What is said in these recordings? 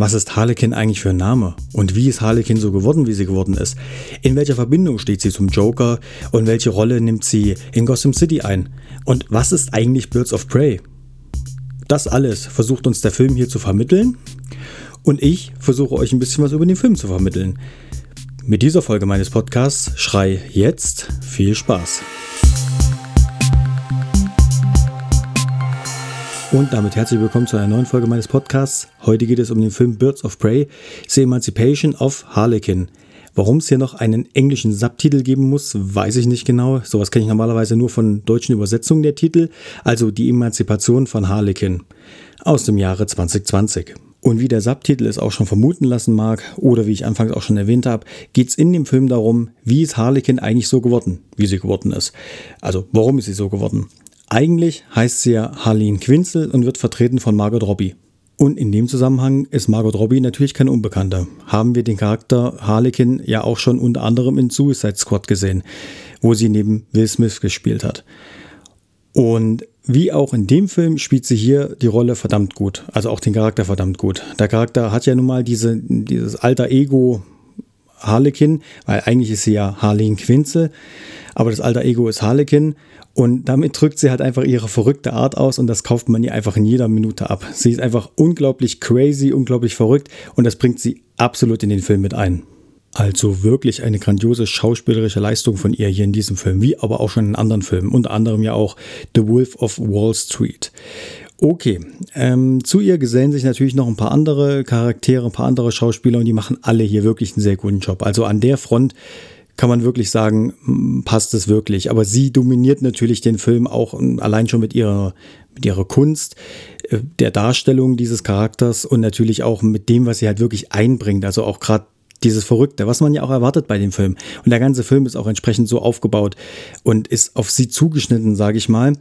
Was ist Harlequin eigentlich für ein Name? Und wie ist Harlequin so geworden, wie sie geworden ist? In welcher Verbindung steht sie zum Joker? Und welche Rolle nimmt sie in Gotham City ein? Und was ist eigentlich Birds of Prey? Das alles versucht uns der Film hier zu vermitteln. Und ich versuche euch ein bisschen was über den Film zu vermitteln. Mit dieser Folge meines Podcasts Schrei jetzt viel Spaß. Und damit herzlich willkommen zu einer neuen Folge meines Podcasts. Heute geht es um den Film Birds of Prey, The Emancipation of Harlequin. Warum es hier noch einen englischen Subtitel geben muss, weiß ich nicht genau. Sowas kenne ich normalerweise nur von deutschen Übersetzungen der Titel, also die Emanzipation von Harlequin aus dem Jahre 2020. Und wie der Subtitel es auch schon vermuten lassen mag, oder wie ich anfangs auch schon erwähnt habe, geht es in dem Film darum, wie ist Harlequin eigentlich so geworden, wie sie geworden ist. Also warum ist sie so geworden? Eigentlich heißt sie ja Harleen Quinzel und wird vertreten von Margot Robbie. Und in dem Zusammenhang ist Margot Robbie natürlich keine Unbekannte. Haben wir den Charakter Harlequin ja auch schon unter anderem in Suicide Squad gesehen, wo sie neben Will Smith gespielt hat. Und wie auch in dem Film spielt sie hier die Rolle verdammt gut. Also auch den Charakter verdammt gut. Der Charakter hat ja nun mal diese, dieses alter Ego Harlequin, weil eigentlich ist sie ja Harleen Quinzel, aber das alter Ego ist Harlequin und damit drückt sie halt einfach ihre verrückte Art aus und das kauft man ihr einfach in jeder Minute ab. Sie ist einfach unglaublich crazy, unglaublich verrückt und das bringt sie absolut in den Film mit ein. Also wirklich eine grandiose schauspielerische Leistung von ihr hier in diesem Film, wie aber auch schon in anderen Filmen, unter anderem ja auch The Wolf of Wall Street. Okay, ähm, zu ihr gesellen sich natürlich noch ein paar andere Charaktere, ein paar andere Schauspieler und die machen alle hier wirklich einen sehr guten Job. Also an der Front kann man wirklich sagen, passt es wirklich. Aber sie dominiert natürlich den Film auch allein schon mit ihrer, mit ihrer Kunst, äh, der Darstellung dieses Charakters und natürlich auch mit dem, was sie halt wirklich einbringt. Also auch gerade dieses Verrückte, was man ja auch erwartet bei dem Film. Und der ganze Film ist auch entsprechend so aufgebaut und ist auf sie zugeschnitten, sage ich mal.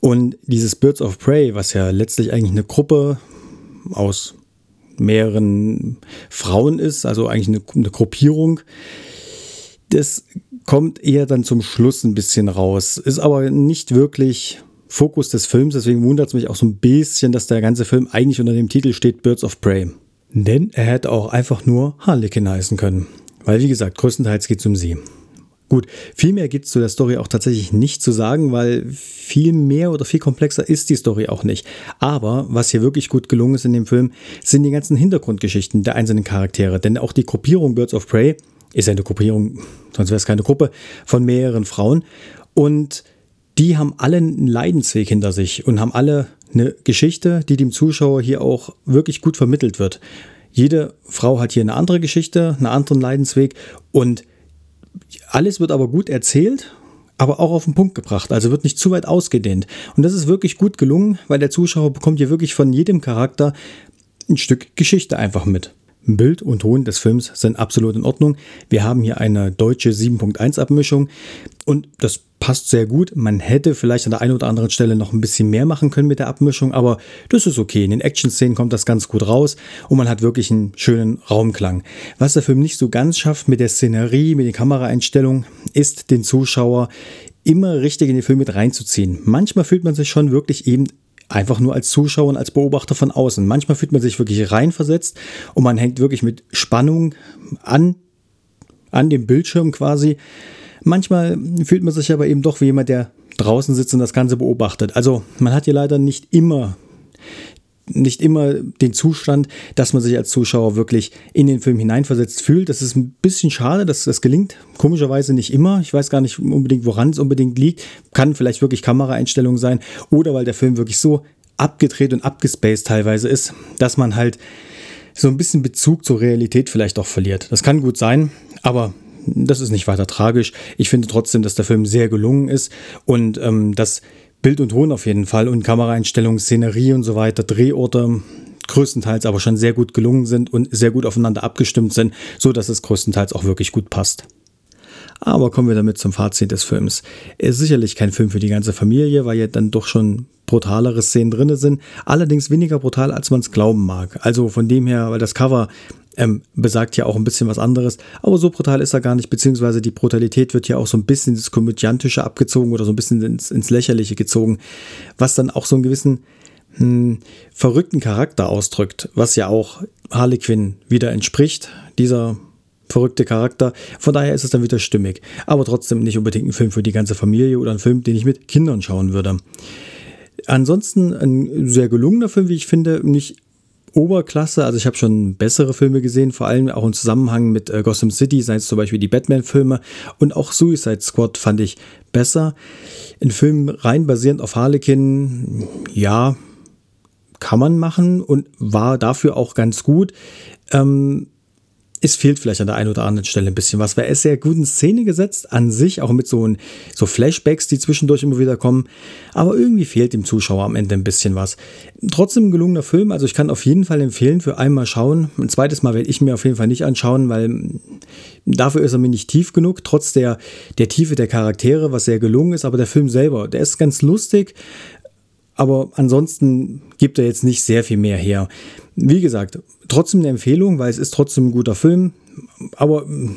Und dieses Birds of Prey, was ja letztlich eigentlich eine Gruppe aus mehreren Frauen ist, also eigentlich eine, eine Gruppierung, das kommt eher dann zum Schluss ein bisschen raus, ist aber nicht wirklich Fokus des Films, deswegen wundert es mich auch so ein bisschen, dass der ganze Film eigentlich unter dem Titel steht Birds of Prey. Denn er hätte auch einfach nur Harlequin heißen können. Weil, wie gesagt, größtenteils geht es um sie. Gut, viel mehr gibt es zu der Story auch tatsächlich nicht zu sagen, weil viel mehr oder viel komplexer ist die Story auch nicht. Aber was hier wirklich gut gelungen ist in dem Film, sind die ganzen Hintergrundgeschichten der einzelnen Charaktere. Denn auch die Gruppierung Birds of Prey ist eine Gruppierung, sonst wäre es keine Gruppe, von mehreren Frauen. Und die haben alle einen Leidensweg hinter sich und haben alle eine Geschichte, die dem Zuschauer hier auch wirklich gut vermittelt wird. Jede Frau hat hier eine andere Geschichte, einen anderen Leidensweg und alles wird aber gut erzählt, aber auch auf den Punkt gebracht. Also wird nicht zu weit ausgedehnt. Und das ist wirklich gut gelungen, weil der Zuschauer bekommt hier wirklich von jedem Charakter ein Stück Geschichte einfach mit. Bild und Ton des Films sind absolut in Ordnung. Wir haben hier eine deutsche 7.1 Abmischung und das passt sehr gut. Man hätte vielleicht an der einen oder anderen Stelle noch ein bisschen mehr machen können mit der Abmischung, aber das ist okay. In den Action-Szenen kommt das ganz gut raus und man hat wirklich einen schönen Raumklang. Was der Film nicht so ganz schafft mit der Szenerie, mit den Kameraeinstellungen, ist den Zuschauer immer richtig in den Film mit reinzuziehen. Manchmal fühlt man sich schon wirklich eben einfach nur als Zuschauer und als Beobachter von außen. Manchmal fühlt man sich wirklich reinversetzt und man hängt wirklich mit Spannung an, an dem Bildschirm quasi. Manchmal fühlt man sich aber eben doch wie jemand, der draußen sitzt und das Ganze beobachtet. Also man hat hier leider nicht immer nicht immer den Zustand, dass man sich als Zuschauer wirklich in den Film hineinversetzt fühlt. Das ist ein bisschen schade, dass das gelingt. Komischerweise nicht immer. Ich weiß gar nicht unbedingt, woran es unbedingt liegt. Kann vielleicht wirklich Kameraeinstellungen sein oder weil der Film wirklich so abgedreht und abgespaced teilweise ist, dass man halt so ein bisschen Bezug zur Realität vielleicht auch verliert. Das kann gut sein, aber das ist nicht weiter tragisch. Ich finde trotzdem, dass der Film sehr gelungen ist und ähm, dass Bild und Ton auf jeden Fall und Kameraeinstellungen, Szenerie und so weiter, Drehorte größtenteils aber schon sehr gut gelungen sind und sehr gut aufeinander abgestimmt sind, so dass es größtenteils auch wirklich gut passt. Aber kommen wir damit zum Fazit des Films. Er ist sicherlich kein Film für die ganze Familie, weil ja dann doch schon brutalere Szenen drin sind. Allerdings weniger brutal, als man es glauben mag. Also von dem her, weil das Cover ähm, besagt ja auch ein bisschen was anderes. Aber so brutal ist er gar nicht, beziehungsweise die Brutalität wird ja auch so ein bisschen ins Komödiantische abgezogen oder so ein bisschen ins, ins Lächerliche gezogen, was dann auch so einen gewissen hm, verrückten Charakter ausdrückt, was ja auch Harley Quinn wieder entspricht, dieser verrückte Charakter. Von daher ist es dann wieder stimmig. Aber trotzdem nicht unbedingt ein Film für die ganze Familie oder ein Film, den ich mit Kindern schauen würde. Ansonsten ein sehr gelungener Film, wie ich finde, nicht Oberklasse. Also ich habe schon bessere Filme gesehen, vor allem auch im Zusammenhang mit äh, Gotham City, seien es zum Beispiel die Batman-Filme und auch Suicide Squad fand ich besser. Ein Film rein basierend auf Harlequin, ja, kann man machen und war dafür auch ganz gut. Ähm, es fehlt vielleicht an der einen oder anderen Stelle ein bisschen was, weil er ist sehr gut in Szene gesetzt an sich, auch mit so, ein, so Flashbacks, die zwischendurch immer wieder kommen. Aber irgendwie fehlt dem Zuschauer am Ende ein bisschen was. Trotzdem ein gelungener Film, also ich kann auf jeden Fall empfehlen, für einmal schauen. Ein zweites Mal werde ich mir auf jeden Fall nicht anschauen, weil dafür ist er mir nicht tief genug, trotz der, der Tiefe der Charaktere, was sehr gelungen ist. Aber der Film selber, der ist ganz lustig, aber ansonsten gibt er jetzt nicht sehr viel mehr her. Wie gesagt, trotzdem eine Empfehlung, weil es ist trotzdem ein guter Film. Aber mm,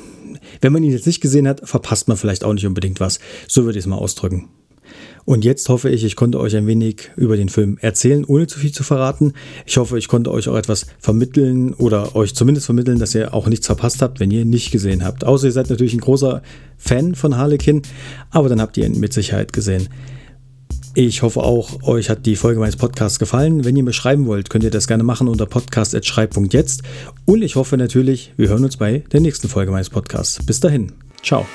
wenn man ihn jetzt nicht gesehen hat, verpasst man vielleicht auch nicht unbedingt was. So würde ich es mal ausdrücken. Und jetzt hoffe ich, ich konnte euch ein wenig über den Film erzählen, ohne zu viel zu verraten. Ich hoffe, ich konnte euch auch etwas vermitteln oder euch zumindest vermitteln, dass ihr auch nichts verpasst habt, wenn ihr ihn nicht gesehen habt. Außer ihr seid natürlich ein großer Fan von Harlequin, aber dann habt ihr ihn mit Sicherheit gesehen. Ich hoffe auch, euch hat die Folge meines Podcasts gefallen. Wenn ihr mir schreiben wollt, könnt ihr das gerne machen unter podcast.schreib.jetzt. Und ich hoffe natürlich, wir hören uns bei der nächsten Folge meines Podcasts. Bis dahin. Ciao.